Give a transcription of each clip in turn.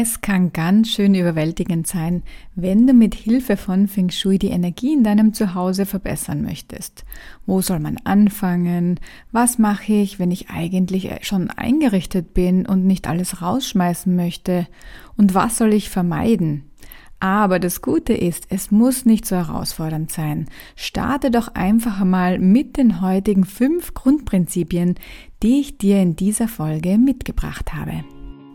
Es kann ganz schön überwältigend sein, wenn du mit Hilfe von Feng Shui die Energie in deinem Zuhause verbessern möchtest. Wo soll man anfangen? Was mache ich, wenn ich eigentlich schon eingerichtet bin und nicht alles rausschmeißen möchte? Und was soll ich vermeiden? Aber das Gute ist, es muss nicht so herausfordernd sein. Starte doch einfach einmal mit den heutigen fünf Grundprinzipien, die ich dir in dieser Folge mitgebracht habe.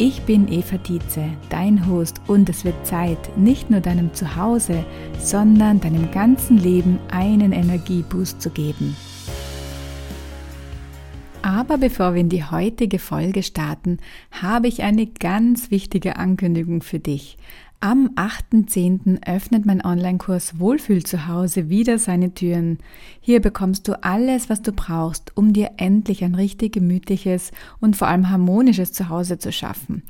Ich bin Eva Dietze, dein Host und es wird Zeit, nicht nur deinem Zuhause, sondern deinem ganzen Leben einen Energieboost zu geben. Aber bevor wir in die heutige Folge starten, habe ich eine ganz wichtige Ankündigung für dich. Am 8.10. öffnet mein Online-Kurs Wohlfühl zu Hause wieder seine Türen. Hier bekommst du alles, was du brauchst, um dir endlich ein richtig gemütliches und vor allem harmonisches Zuhause zu schaffen.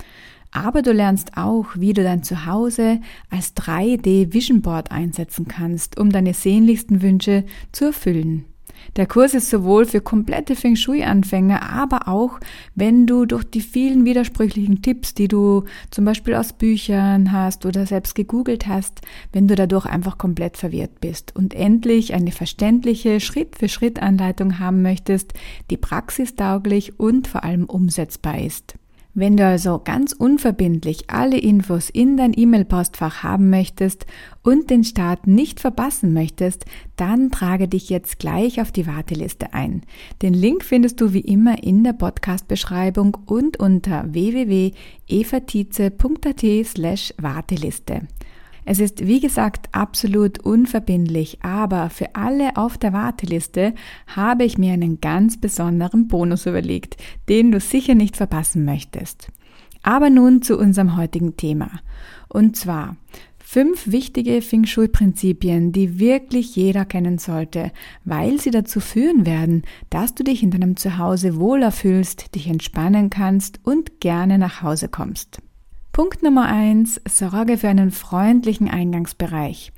Aber du lernst auch, wie du dein Zuhause als 3D Vision Board einsetzen kannst, um deine sehnlichsten Wünsche zu erfüllen. Der Kurs ist sowohl für komplette Feng Shui-Anfänger, aber auch, wenn du durch die vielen widersprüchlichen Tipps, die du zum Beispiel aus Büchern hast oder selbst gegoogelt hast, wenn du dadurch einfach komplett verwirrt bist und endlich eine verständliche Schritt-für-Schritt-Anleitung haben möchtest, die praxistauglich und vor allem umsetzbar ist. Wenn du also ganz unverbindlich alle Infos in dein E-Mail-Postfach haben möchtest und den Start nicht verpassen möchtest, dann trage dich jetzt gleich auf die Warteliste ein. Den Link findest du wie immer in der Podcast-Beschreibung und unter www.evatize.at slash Warteliste. Es ist wie gesagt absolut unverbindlich, aber für alle auf der Warteliste habe ich mir einen ganz besonderen Bonus überlegt, den du sicher nicht verpassen möchtest. Aber nun zu unserem heutigen Thema. Und zwar fünf wichtige Feng Shui-Prinzipien, die wirklich jeder kennen sollte, weil sie dazu führen werden, dass du dich in deinem Zuhause wohler fühlst, dich entspannen kannst und gerne nach Hause kommst. Punkt Nummer eins: Sorge für einen freundlichen Eingangsbereich.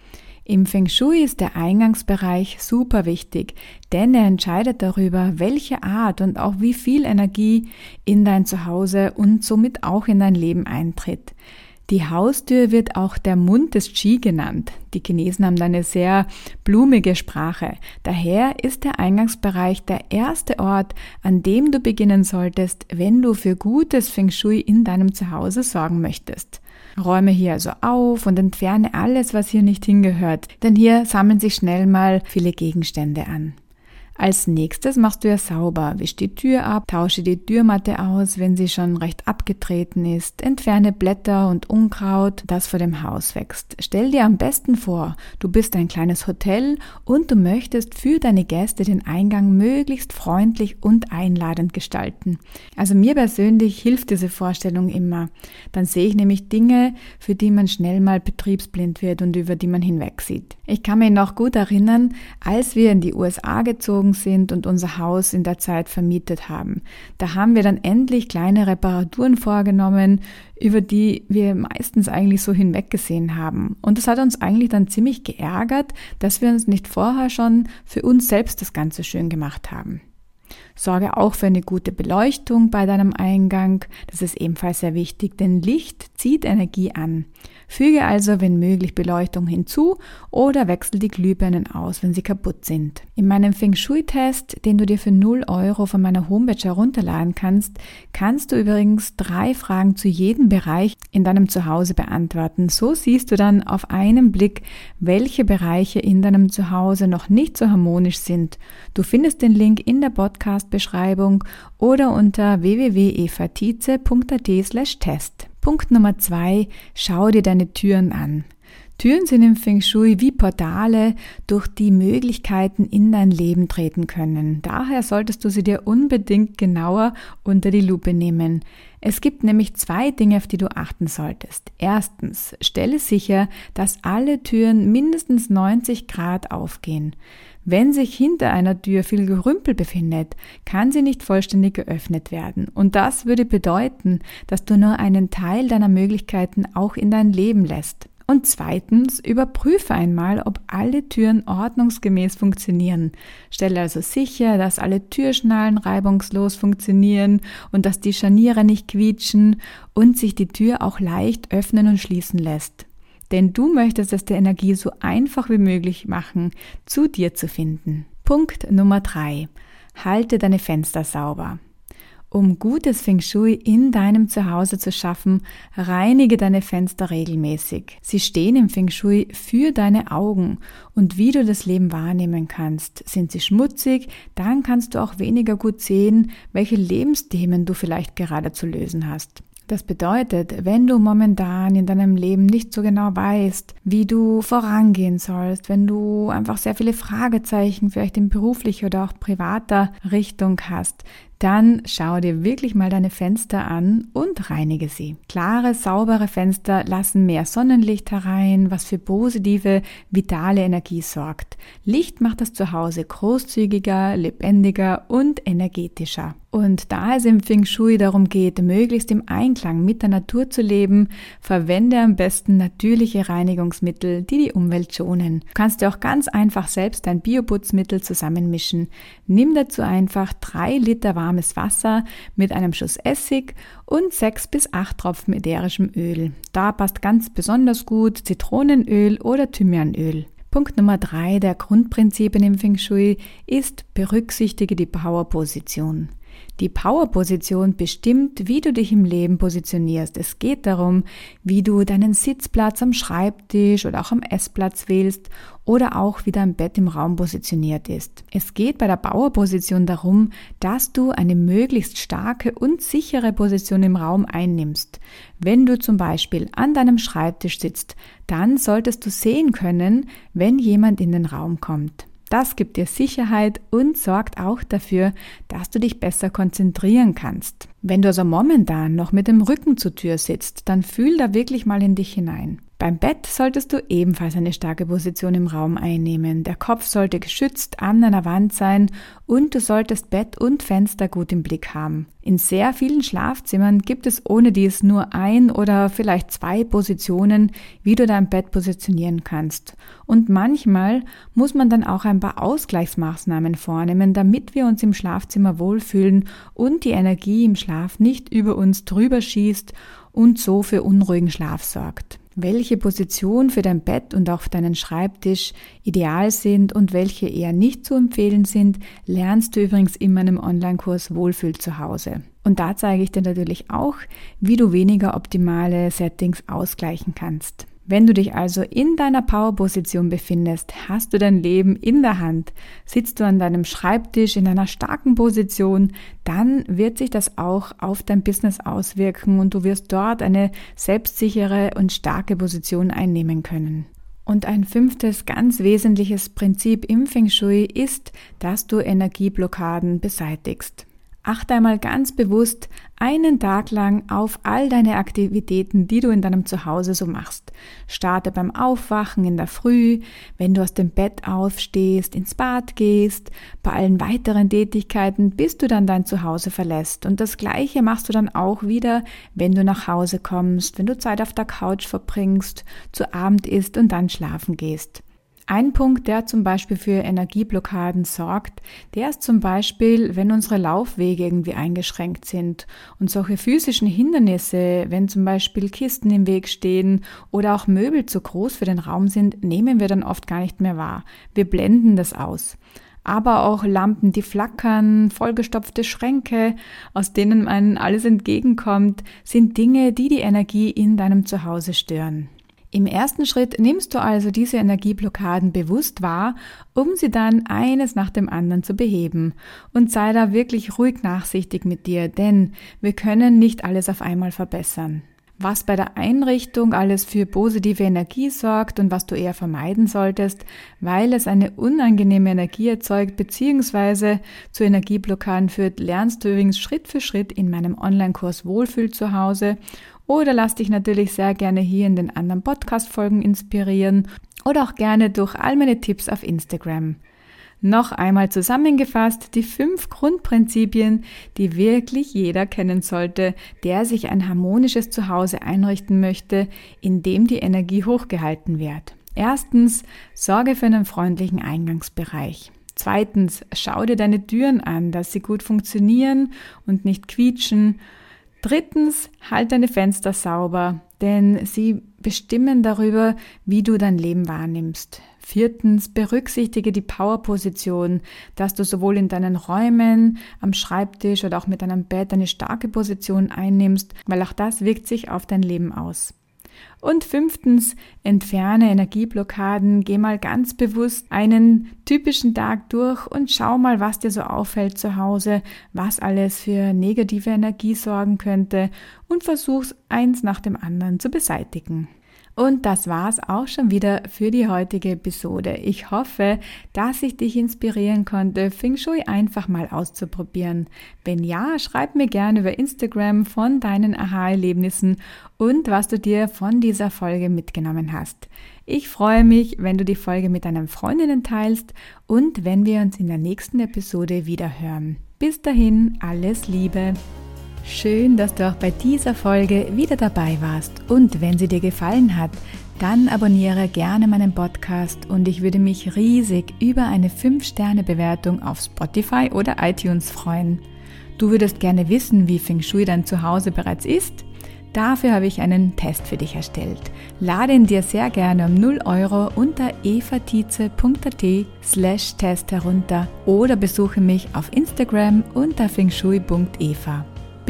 Im Feng Shui ist der Eingangsbereich super wichtig, denn er entscheidet darüber, welche Art und auch wie viel Energie in dein Zuhause und somit auch in dein Leben eintritt. Die Haustür wird auch der Mund des Qi genannt. Die Chinesen haben da eine sehr blumige Sprache. Daher ist der Eingangsbereich der erste Ort, an dem du beginnen solltest, wenn du für gutes Feng Shui in deinem Zuhause sorgen möchtest. Räume hier also auf und entferne alles, was hier nicht hingehört, denn hier sammeln sich schnell mal viele Gegenstände an. Als nächstes machst du ja sauber, wisch die Tür ab, tausche die Türmatte aus, wenn sie schon recht abgetreten ist, entferne Blätter und Unkraut, das vor dem Haus wächst. Stell dir am besten vor, du bist ein kleines Hotel und du möchtest für deine Gäste den Eingang möglichst freundlich und einladend gestalten. Also mir persönlich hilft diese Vorstellung immer. Dann sehe ich nämlich Dinge, für die man schnell mal betriebsblind wird und über die man hinwegsieht. Ich kann mich noch gut erinnern, als wir in die USA gezogen umgezogen sind und unser Haus in der Zeit vermietet haben. Da haben wir dann endlich kleine Reparaturen vorgenommen, über die wir meistens eigentlich so hinweggesehen haben. Und das hat uns eigentlich dann ziemlich geärgert, dass wir uns nicht vorher schon für uns selbst das Ganze schön gemacht haben. Sorge auch für eine gute Beleuchtung bei deinem Eingang. Das ist ebenfalls sehr wichtig, denn Licht zieht Energie an. Füge also, wenn möglich, Beleuchtung hinzu oder wechsel die Glühbirnen aus, wenn sie kaputt sind. In meinem Feng Shui-Test, den du dir für 0 Euro von meiner Homepage herunterladen kannst, kannst du übrigens drei Fragen zu jedem Bereich in deinem Zuhause beantworten. So siehst du dann auf einen Blick, welche Bereiche in deinem Zuhause noch nicht so harmonisch sind. Du findest den Link in der Podcast-Beschreibung oder unter www.evatize.at slash test. Punkt Nummer zwei, schau dir deine Türen an. Türen sind im Feng Shui wie Portale, durch die Möglichkeiten in dein Leben treten können. Daher solltest du sie dir unbedingt genauer unter die Lupe nehmen. Es gibt nämlich zwei Dinge, auf die du achten solltest. Erstens, stelle sicher, dass alle Türen mindestens 90 Grad aufgehen. Wenn sich hinter einer Tür viel Gerümpel befindet, kann sie nicht vollständig geöffnet werden. Und das würde bedeuten, dass du nur einen Teil deiner Möglichkeiten auch in dein Leben lässt. Und zweitens, überprüfe einmal, ob alle Türen ordnungsgemäß funktionieren. Stelle also sicher, dass alle Türschnallen reibungslos funktionieren und dass die Scharniere nicht quietschen und sich die Tür auch leicht öffnen und schließen lässt. Denn du möchtest es der Energie so einfach wie möglich machen, zu dir zu finden. Punkt Nummer drei: Halte deine Fenster sauber. Um gutes Feng Shui in deinem Zuhause zu schaffen, reinige deine Fenster regelmäßig. Sie stehen im Feng Shui für deine Augen und wie du das Leben wahrnehmen kannst. Sind sie schmutzig, dann kannst du auch weniger gut sehen, welche Lebensthemen du vielleicht gerade zu lösen hast. Das bedeutet, wenn du momentan in deinem Leben nicht so genau weißt, wie du vorangehen sollst, wenn du einfach sehr viele Fragezeichen vielleicht in beruflicher oder auch privater Richtung hast, dann schau dir wirklich mal deine Fenster an und reinige sie. Klare, saubere Fenster lassen mehr Sonnenlicht herein, was für positive, vitale Energie sorgt. Licht macht das Zuhause großzügiger, lebendiger und energetischer. Und da es im Feng Shui darum geht, möglichst im Einklang mit der Natur zu leben, verwende am besten natürliche Reinigungsmittel, die die Umwelt schonen. Du kannst dir auch ganz einfach selbst dein Bioputzmittel zusammenmischen. Nimm dazu einfach drei Liter warme warmes Wasser mit einem Schuss Essig und sechs bis acht Tropfen ätherischem Öl. Da passt ganz besonders gut Zitronenöl oder Thymianöl. Punkt Nummer drei der Grundprinzipien im Feng Shui ist berücksichtige die Powerposition. Die Power-Position bestimmt, wie du dich im Leben positionierst. Es geht darum, wie du deinen Sitzplatz am Schreibtisch oder auch am Essplatz wählst oder auch wie dein Bett im Raum positioniert ist. Es geht bei der Power-Position darum, dass du eine möglichst starke und sichere Position im Raum einnimmst. Wenn du zum Beispiel an deinem Schreibtisch sitzt, dann solltest du sehen können, wenn jemand in den Raum kommt. Das gibt dir Sicherheit und sorgt auch dafür, dass du dich besser konzentrieren kannst. Wenn du also momentan noch mit dem Rücken zur Tür sitzt, dann fühl da wirklich mal in dich hinein. Beim Bett solltest du ebenfalls eine starke Position im Raum einnehmen. Der Kopf sollte geschützt an einer Wand sein und du solltest Bett und Fenster gut im Blick haben. In sehr vielen Schlafzimmern gibt es ohne dies nur ein oder vielleicht zwei Positionen, wie du dein Bett positionieren kannst. Und manchmal muss man dann auch ein paar Ausgleichsmaßnahmen vornehmen, damit wir uns im Schlafzimmer wohlfühlen und die Energie im Schlaf nicht über uns drüber schießt und so für unruhigen Schlaf sorgt welche Position für dein Bett und auch deinen Schreibtisch ideal sind und welche eher nicht zu empfehlen sind, lernst du übrigens in meinem Online-Kurs Wohlfühl zu Hause. Und da zeige ich dir natürlich auch, wie du weniger optimale Settings ausgleichen kannst. Wenn du dich also in deiner Power-Position befindest, hast du dein Leben in der Hand. Sitzt du an deinem Schreibtisch in einer starken Position, dann wird sich das auch auf dein Business auswirken und du wirst dort eine selbstsichere und starke Position einnehmen können. Und ein fünftes ganz wesentliches Prinzip im Feng Shui ist, dass du Energieblockaden beseitigst. Achte einmal ganz bewusst einen Tag lang auf all deine Aktivitäten, die du in deinem Zuhause so machst. Starte beim Aufwachen in der Früh, wenn du aus dem Bett aufstehst, ins Bad gehst, bei allen weiteren Tätigkeiten, bis du dann dein Zuhause verlässt. Und das Gleiche machst du dann auch wieder, wenn du nach Hause kommst, wenn du Zeit auf der Couch verbringst, zu Abend isst und dann schlafen gehst. Ein Punkt, der zum Beispiel für Energieblockaden sorgt, der ist zum Beispiel, wenn unsere Laufwege irgendwie eingeschränkt sind und solche physischen Hindernisse, wenn zum Beispiel Kisten im Weg stehen oder auch Möbel zu groß für den Raum sind, nehmen wir dann oft gar nicht mehr wahr. Wir blenden das aus aber auch Lampen, die flackern, vollgestopfte Schränke, aus denen man alles entgegenkommt, sind Dinge, die die Energie in deinem Zuhause stören. Im ersten Schritt nimmst du also diese Energieblockaden bewusst wahr, um sie dann eines nach dem anderen zu beheben. Und sei da wirklich ruhig nachsichtig mit dir, denn wir können nicht alles auf einmal verbessern. was bei der Einrichtung alles für positive Energie sorgt und was du eher vermeiden solltest, weil es eine unangenehme Energie erzeugt bzw. zu Energieblockaden führt, lernst du übrigens Schritt für Schritt in meinem Online-Kurs Wohlfühl zu Hause oder lass dich natürlich sehr gerne hier in den anderen Podcast-Folgen inspirieren oder auch gerne durch all meine Tipps auf Instagram. Noch einmal zusammengefasst die fünf Grundprinzipien, die wirklich jeder kennen sollte, der sich ein harmonisches Zuhause einrichten möchte, in dem die Energie hochgehalten wird. Erstens, sorge für einen freundlichen Eingangsbereich. Zweitens, schau dir deine Türen an, dass sie gut funktionieren und nicht quietschen. Drittens, halt deine Fenster sauber, denn sie bestimmen darüber, wie du dein Leben wahrnimmst. Viertens, berücksichtige die Power-Position, dass du sowohl in deinen Räumen, am Schreibtisch oder auch mit deinem Bett eine starke Position einnimmst, weil auch das wirkt sich auf dein Leben aus. Und fünftens, entferne Energieblockaden, geh mal ganz bewusst einen typischen Tag durch und schau mal, was dir so auffällt zu Hause, was alles für negative Energie sorgen könnte und versuch's eins nach dem anderen zu beseitigen. Und das war's auch schon wieder für die heutige Episode. Ich hoffe, dass ich dich inspirieren konnte, Feng Shui einfach mal auszuprobieren. Wenn ja, schreib mir gerne über Instagram von deinen Aha-Erlebnissen und was du dir von dieser Folge mitgenommen hast. Ich freue mich, wenn du die Folge mit deinen Freundinnen teilst und wenn wir uns in der nächsten Episode wieder hören. Bis dahin, alles Liebe. Schön, dass du auch bei dieser Folge wieder dabei warst. Und wenn sie dir gefallen hat, dann abonniere gerne meinen Podcast und ich würde mich riesig über eine 5-Sterne-Bewertung auf Spotify oder iTunes freuen. Du würdest gerne wissen, wie Feng Shui dein Zuhause bereits ist? Dafür habe ich einen Test für dich erstellt. Lade ihn dir sehr gerne um 0 Euro unter evatize.at slash Test herunter oder besuche mich auf Instagram unter fengshui.eva.